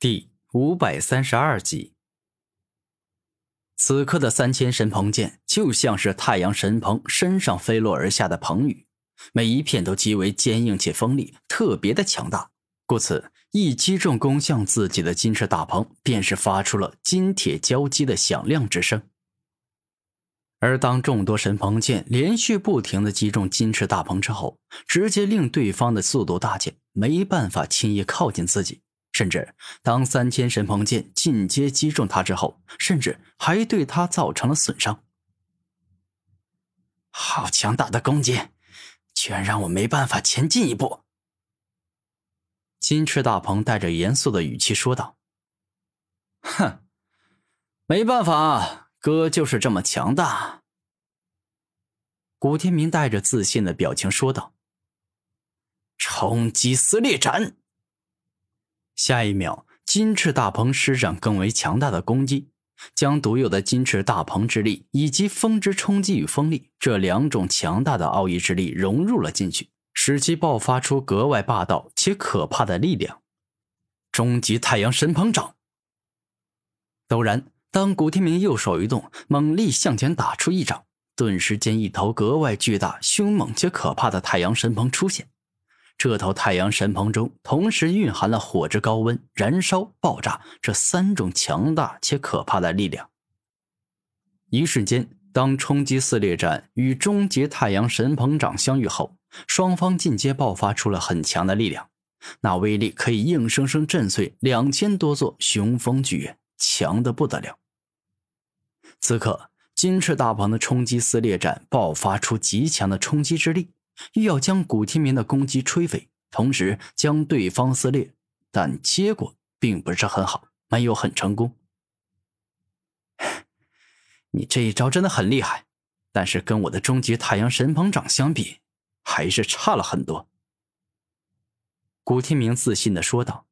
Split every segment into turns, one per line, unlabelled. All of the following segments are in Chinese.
第五百三十二集，此刻的三千神鹏剑就像是太阳神鹏身上飞落而下的鹏羽，每一片都极为坚硬且锋利，特别的强大。故此，一击中攻向自己的金翅大鹏，便是发出了金铁交击的响亮之声。而当众多神鹏剑连续不停的击中金翅大鹏之后，直接令对方的速度大减，没办法轻易靠近自己。甚至当三千神鹏剑进阶击中他之后，甚至还对他造成了损伤。
好强大的攻击，居然让我没办法前进一步。
金翅大鹏带着严肃的语气说道：“
哼，没办法，哥就是这么强大。”
古天明带着自信的表情说道：“
冲击撕裂斩。”
下一秒，金翅大鹏施展更为强大的攻击，将独有的金翅大鹏之力以及风之冲击与风力这两种强大的奥义之力融入了进去，使其爆发出格外霸道且可怕的力量。终极太阳神鹏掌！陡然，当古天明右手一动，猛力向前打出一掌，顿时间一头格外巨大、凶猛且可怕的太阳神鹏出现。这头太阳神鹏中同时蕴含了火之高温、燃烧、爆炸这三种强大且可怕的力量。一瞬间，当冲击撕裂斩与终结太阳神鹏掌相遇后，双方进阶爆发出了很强的力量，那威力可以硬生生震碎两千多座雄风巨岳，强的不得了。此刻，金翅大鹏的冲击撕裂斩爆发出极强的冲击之力。欲要将古天明的攻击摧毁，同时将对方撕裂，但结果并不是很好，没有很成功。
你这一招真的很厉害，但是跟我的终极太阳神鹏掌相比，还是差了很多。
古天明自信的说道。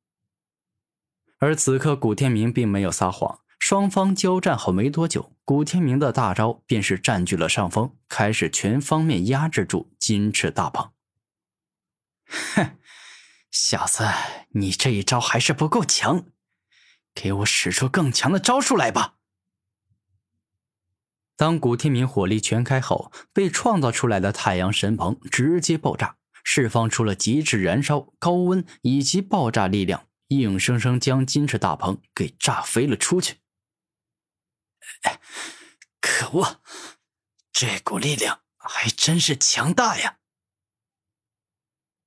而此刻，古天明并没有撒谎。双方交战后没多久，古天明的大招便是占据了上风，开始全方面压制住金翅大鹏。
哼，小子，你这一招还是不够强，给我使出更强的招数来吧！
当古天明火力全开后，被创造出来的太阳神鹏直接爆炸，释放出了极致燃烧、高温以及爆炸力量，硬生生将金翅大鹏给炸飞了出去。
可恶！这股力量还真是强大呀！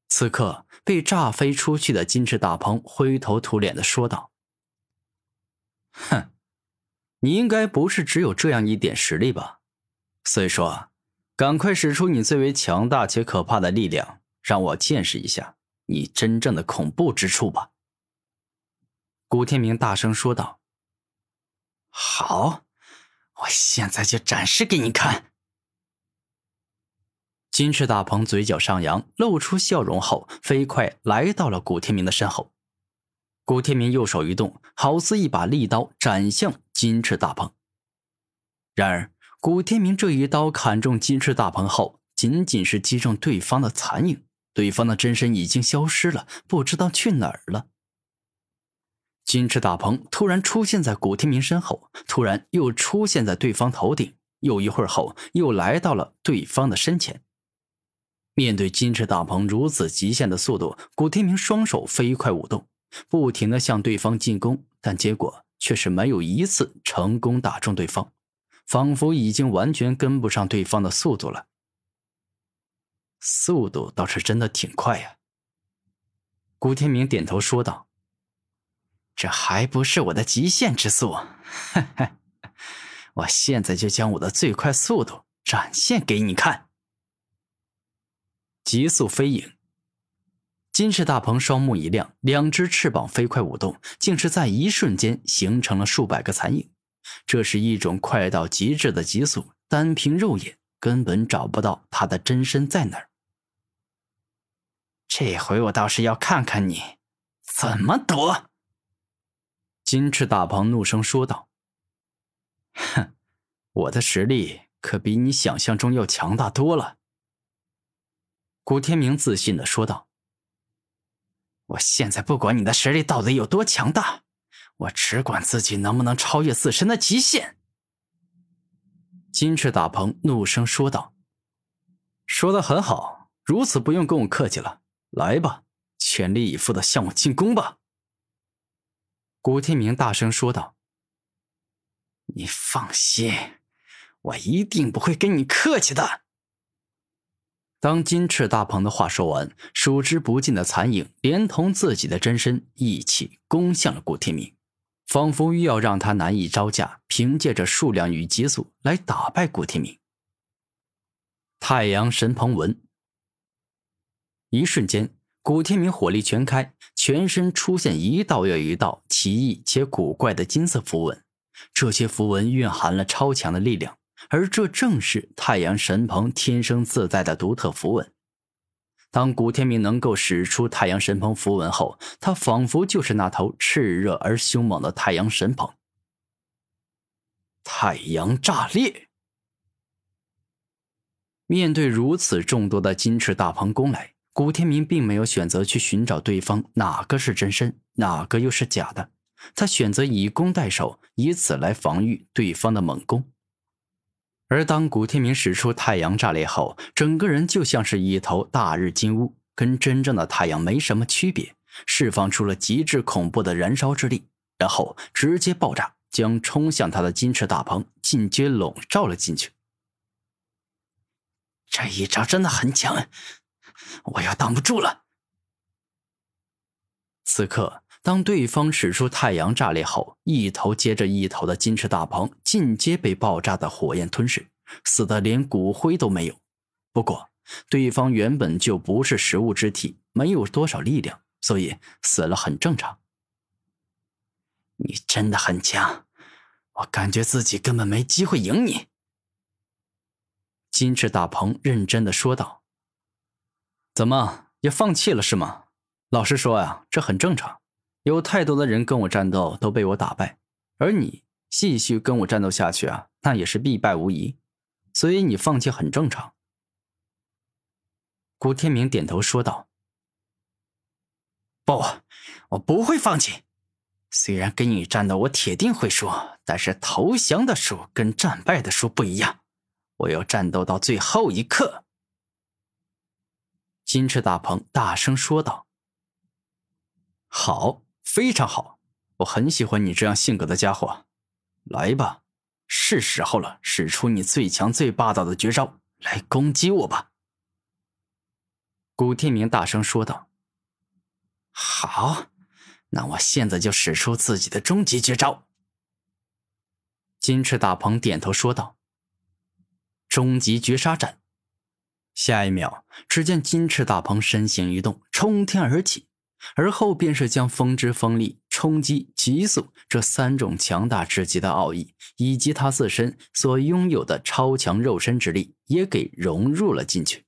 此刻被炸飞出去的金翅大鹏灰头土脸的说道：“
哼，你应该不是只有这样一点实力吧？所以说，赶快使出你最为强大且可怕的力量，让我见识一下你真正的恐怖之处吧！”
古天明大声说道：“
好。”我现在就展示给你看。
金翅大鹏嘴角上扬，露出笑容后，飞快来到了古天明的身后。古天明右手一动，好似一把利刀斩向金翅大鹏。然而，古天明这一刀砍中金翅大鹏后，仅仅是击中对方的残影，对方的真身已经消失了，不知道去哪儿了。金翅大鹏突然出现在古天明身后，突然又出现在对方头顶，又一会儿后又来到了对方的身前。面对金翅大鹏如此极限的速度，古天明双手飞快舞动，不停的向对方进攻，但结果却是没有一次成功打中对方，仿佛已经完全跟不上对方的速度了。速度倒是真的挺快呀。古天明点头说道。
这还不是我的极限之速，我现在就将我的最快速度展现给你看。
极速飞影，金翅大鹏双目一亮，两只翅膀飞快舞动，竟是在一瞬间形成了数百个残影。这是一种快到极致的极速，单凭肉眼根本找不到它的真身在哪儿。
这回我倒是要看看你怎么躲！
金翅大鹏怒声说道：“哼，我的实力可比你想象中要强大多了。”
古天明自信的说道：“我现在不管你的实力到底有多强大，
我只管自己能不能超越自身的极限。”
金翅大鹏怒声说道：“说的很好，如此不用跟我客气了。来吧，全力以赴的向我进攻吧。”
古天明大声说道：“
你放心，我一定不会跟你客气的。”
当金翅大鹏的话说完，数之不尽的残影连同自己的真身一起攻向了古天明，仿佛欲要让他难以招架，凭借着数量与急速来打败古天明。太阳神鹏文，一瞬间，古天明火力全开，全身出现一道又一道奇异且古怪的金色符文，这些符文蕴含了超强的力量。而这正是太阳神鹏天生自带的独特符文。当古天明能够使出太阳神鹏符文后，他仿佛就是那头炽热而凶猛的太阳神鹏。太阳炸裂！面对如此众多的金翅大鹏攻来，古天明并没有选择去寻找对方哪个是真身，哪个又是假的。他选择以攻代守，以此来防御对方的猛攻。而当古天明使出太阳炸裂后，整个人就像是一头大日金乌，跟真正的太阳没什么区别，释放出了极致恐怖的燃烧之力，然后直接爆炸，将冲向他的金翅大鹏尽皆笼罩了进去。
这一招真的很强，我要挡不住了。
此刻。当对方使出太阳炸裂后，一头接着一头的金翅大鹏尽皆被爆炸的火焰吞噬，死的连骨灰都没有。不过，对方原本就不是食物之体，没有多少力量，所以死了很正常。
你真的很强，我感觉自己根本没机会赢你。”
金翅大鹏认真的说道。“怎么，也放弃了是吗？老实说呀，这很正常。”有太多的人跟我战斗都被我打败，而你继续跟我战斗下去啊，那也是必败无疑。所以你放弃很正常。
古天明点头说道：“不，我不会放弃。虽然跟你战斗我铁定会输，但是投降的输跟战败的输不一样，我要战斗到最后一刻。”
金翅大鹏大声说道：“好。”非常好，我很喜欢你这样性格的家伙。来吧，是时候了，使出你最强最霸道的绝招来攻击我吧。”
古天明大声说道。“好，那我现在就使出自己的终极绝招。”
金翅大鹏点头说道。“终极绝杀斩！”下一秒，只见金翅大鹏身形一动，冲天而起。而后便是将风之锋利、冲击、急速这三种强大至极的奥义，以及他自身所拥有的超强肉身之力，也给融入了进去。